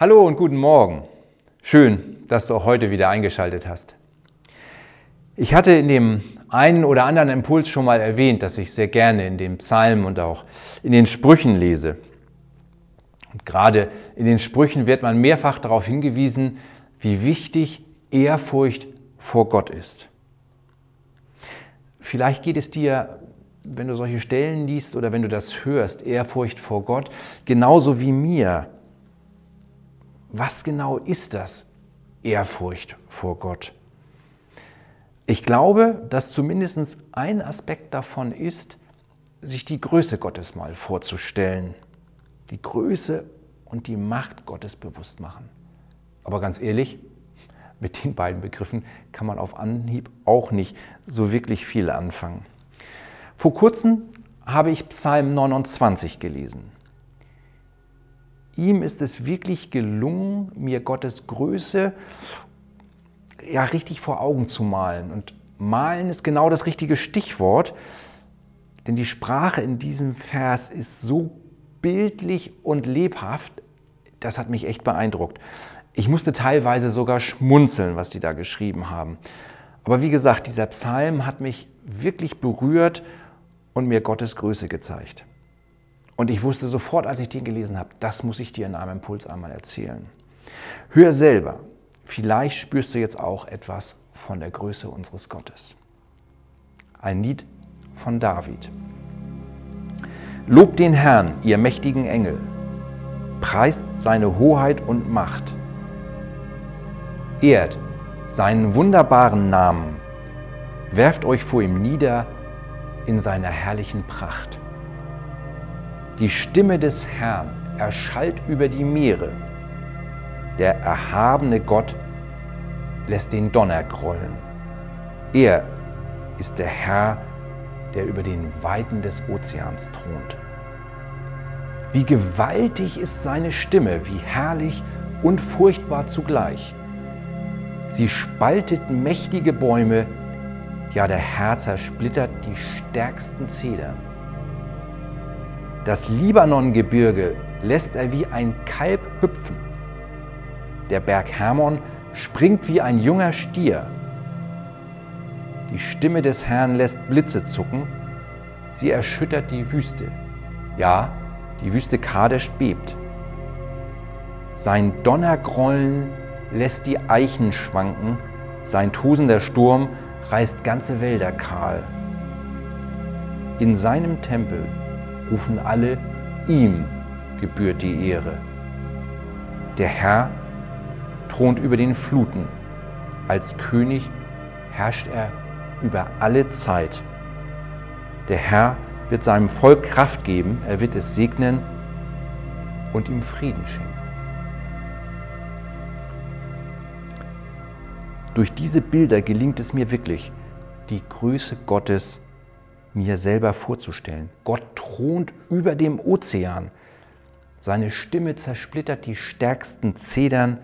Hallo und guten Morgen. Schön, dass du auch heute wieder eingeschaltet hast. Ich hatte in dem einen oder anderen Impuls schon mal erwähnt, dass ich sehr gerne in den Psalmen und auch in den Sprüchen lese. Und gerade in den Sprüchen wird man mehrfach darauf hingewiesen, wie wichtig Ehrfurcht vor Gott ist. Vielleicht geht es dir, wenn du solche Stellen liest oder wenn du das hörst, Ehrfurcht vor Gott, genauso wie mir was genau ist das Ehrfurcht vor Gott? Ich glaube, dass zumindest ein Aspekt davon ist, sich die Größe Gottes mal vorzustellen. Die Größe und die Macht Gottes bewusst machen. Aber ganz ehrlich, mit den beiden Begriffen kann man auf Anhieb auch nicht so wirklich viel anfangen. Vor kurzem habe ich Psalm 29 gelesen. Ihm ist es wirklich gelungen, mir Gottes Größe ja richtig vor Augen zu malen. Und malen ist genau das richtige Stichwort, denn die Sprache in diesem Vers ist so bildlich und lebhaft, das hat mich echt beeindruckt. Ich musste teilweise sogar schmunzeln, was die da geschrieben haben. Aber wie gesagt, dieser Psalm hat mich wirklich berührt und mir Gottes Größe gezeigt. Und ich wusste sofort, als ich den gelesen habe, das muss ich dir in einem Impuls einmal erzählen. Hör selber, vielleicht spürst du jetzt auch etwas von der Größe unseres Gottes. Ein Lied von David. Lobt den Herrn, ihr mächtigen Engel, preist seine Hoheit und Macht, ehrt seinen wunderbaren Namen, werft euch vor ihm nieder in seiner herrlichen Pracht. Die Stimme des Herrn erschallt über die Meere. Der erhabene Gott lässt den Donner grollen. Er ist der Herr, der über den Weiten des Ozeans thront. Wie gewaltig ist seine Stimme, wie herrlich und furchtbar zugleich. Sie spaltet mächtige Bäume, ja der Herr zersplittert die stärksten Zedern. Das Libanongebirge lässt er wie ein Kalb hüpfen. Der Berg Hermon springt wie ein junger Stier. Die Stimme des Herrn lässt Blitze zucken. Sie erschüttert die Wüste. Ja, die Wüste Kadesh bebt. Sein Donnergrollen lässt die Eichen schwanken. Sein tosender Sturm reißt ganze Wälder kahl. In seinem Tempel rufen alle, ihm gebührt die Ehre. Der Herr thront über den Fluten. Als König herrscht er über alle Zeit. Der Herr wird seinem Volk Kraft geben, er wird es segnen und ihm Frieden schenken. Durch diese Bilder gelingt es mir wirklich, die Größe Gottes zu mir selber vorzustellen. Gott thront über dem Ozean. Seine Stimme zersplittert die stärksten Zedern.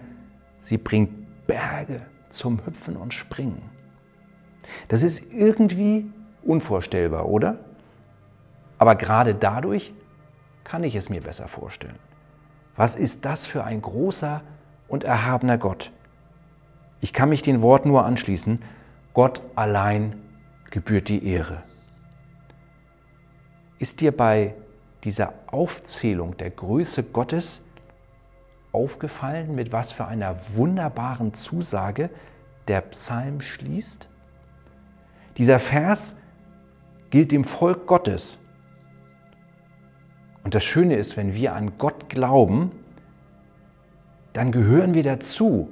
Sie bringt Berge zum Hüpfen und Springen. Das ist irgendwie unvorstellbar, oder? Aber gerade dadurch kann ich es mir besser vorstellen. Was ist das für ein großer und erhabener Gott? Ich kann mich den Worten nur anschließen, Gott allein gebührt die Ehre. Ist dir bei dieser Aufzählung der Größe Gottes aufgefallen, mit was für einer wunderbaren Zusage der Psalm schließt? Dieser Vers gilt dem Volk Gottes. Und das Schöne ist, wenn wir an Gott glauben, dann gehören wir dazu.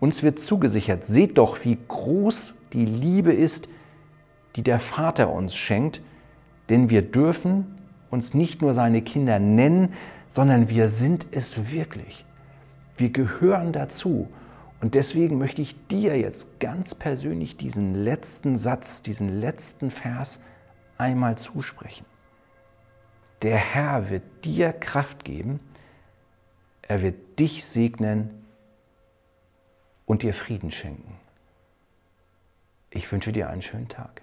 Uns wird zugesichert, seht doch, wie groß die Liebe ist, die der Vater uns schenkt, denn wir dürfen uns nicht nur seine Kinder nennen, sondern wir sind es wirklich. Wir gehören dazu. Und deswegen möchte ich dir jetzt ganz persönlich diesen letzten Satz, diesen letzten Vers einmal zusprechen. Der Herr wird dir Kraft geben, er wird dich segnen und dir Frieden schenken. Ich wünsche dir einen schönen Tag.